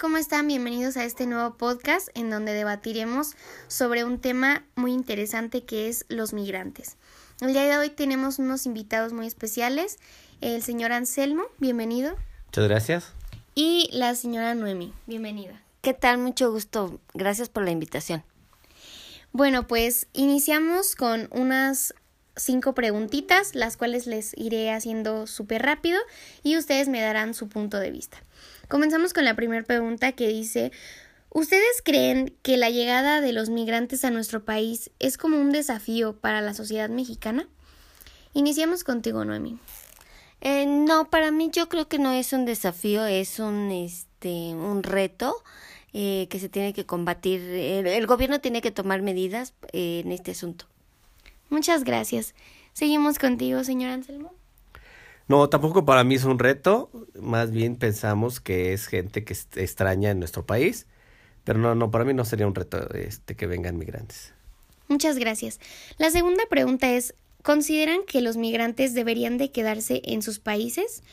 ¿cómo están? Bienvenidos a este nuevo podcast en donde debatiremos sobre un tema muy interesante que es los migrantes. El día de hoy tenemos unos invitados muy especiales, el señor Anselmo, bienvenido. Muchas gracias. Y la señora Noemi, bienvenida. ¿Qué tal? Mucho gusto. Gracias por la invitación. Bueno, pues iniciamos con unas cinco preguntitas, las cuales les iré haciendo súper rápido y ustedes me darán su punto de vista. Comenzamos con la primera pregunta que dice, ¿ustedes creen que la llegada de los migrantes a nuestro país es como un desafío para la sociedad mexicana? Iniciamos contigo, Noemi. Eh, no, para mí yo creo que no es un desafío, es un, este, un reto eh, que se tiene que combatir. El, gobierno tiene que tomar medidas eh, en este asunto. Muchas gracias. Seguimos contigo, señor Anselmo. No, tampoco para mí es un reto, más bien pensamos que es gente que extraña en nuestro país, pero no, no, para mí no sería un reto este que vengan migrantes. Muchas gracias. La segunda pregunta es, ¿consideran que los migrantes deberían de quedarse en sus países?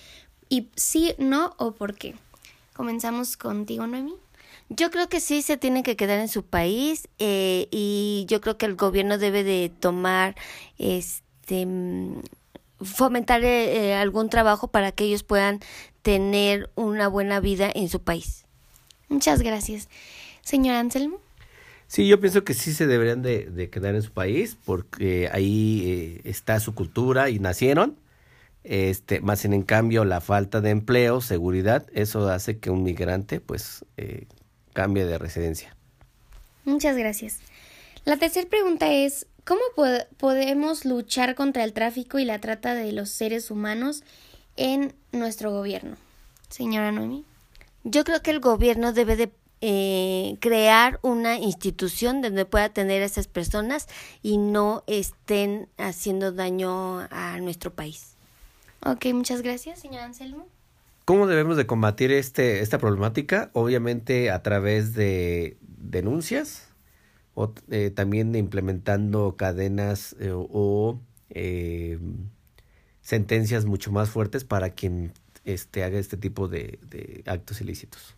Y sí, no o por qué. Comenzamos contigo, Noemi. Yo creo que sí se tienen que quedar en su país eh, y yo creo que el gobierno debe de tomar, este, mm, fomentar eh, algún trabajo para que ellos puedan tener una buena vida en su país. Muchas gracias. Señor Anselmo. Sí, yo pienso que sí se deberían de, de quedar en su país porque ahí eh, está su cultura y nacieron. Este, más en cambio la falta de empleo, seguridad, eso hace que un migrante pues eh, cambie de residencia. Muchas gracias. La tercera pregunta es, ¿cómo po- podemos luchar contra el tráfico y la trata de los seres humanos en nuestro gobierno? Señora Noemi. Yo creo que el gobierno debe de eh, crear una institución donde pueda tener a esas personas y no estén haciendo daño a nuestro país. Ok, muchas gracias, señor Anselmo. ¿Cómo debemos de combatir este, esta problemática? Obviamente a través de denuncias o eh, también implementando cadenas eh, o eh, sentencias mucho más fuertes para quien este, haga este tipo de, de actos ilícitos.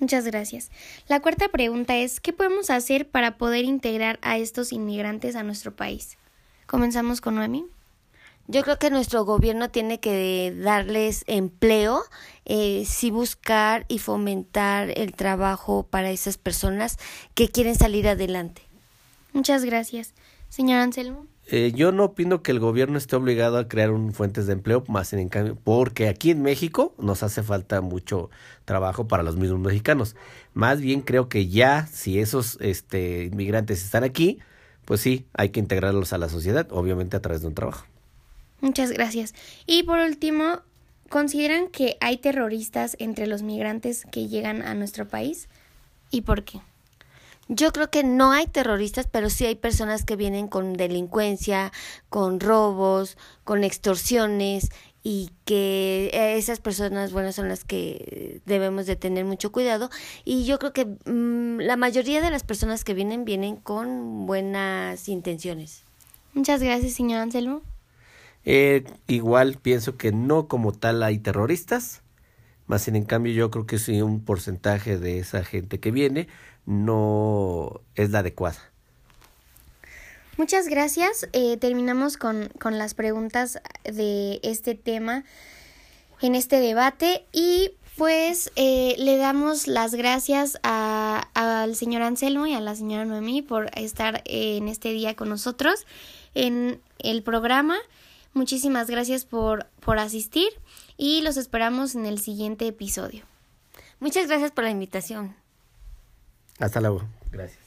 Muchas gracias. La cuarta pregunta es, ¿qué podemos hacer para poder integrar a estos inmigrantes a nuestro país? Comenzamos con Noemi. Yo creo que nuestro gobierno tiene que darles empleo, eh, sí buscar y fomentar el trabajo para esas personas que quieren salir adelante. Muchas gracias. Señor Anselmo. Eh, yo no opino que el gobierno esté obligado a crear un, fuentes de empleo, más en cambio, porque aquí en México nos hace falta mucho trabajo para los mismos mexicanos. Más bien creo que ya, si esos este, inmigrantes están aquí, pues sí, hay que integrarlos a la sociedad, obviamente a través de un trabajo. Muchas gracias. Y por último, ¿consideran que hay terroristas entre los migrantes que llegan a nuestro país? ¿Y por qué? Yo creo que no hay terroristas, pero sí hay personas que vienen con delincuencia, con robos, con extorsiones y que eh, esas personas, bueno, son las que debemos de tener mucho cuidado. Y yo creo que mm, la mayoría de las personas que vienen vienen con buenas intenciones. Muchas gracias, señor Anselmo. Eh, igual pienso que no como tal hay terroristas, más en cambio yo creo que sí un porcentaje de esa gente que viene no es la adecuada. Muchas gracias. Eh, terminamos con, con las preguntas de este tema en este debate y pues eh, le damos las gracias a- al señor Anselmo y a la señora Noemí por estar eh, en este día con nosotros en el programa. Muchísimas gracias por, por asistir y los esperamos en el siguiente episodio. Muchas gracias por la invitación. Hasta luego. Gracias.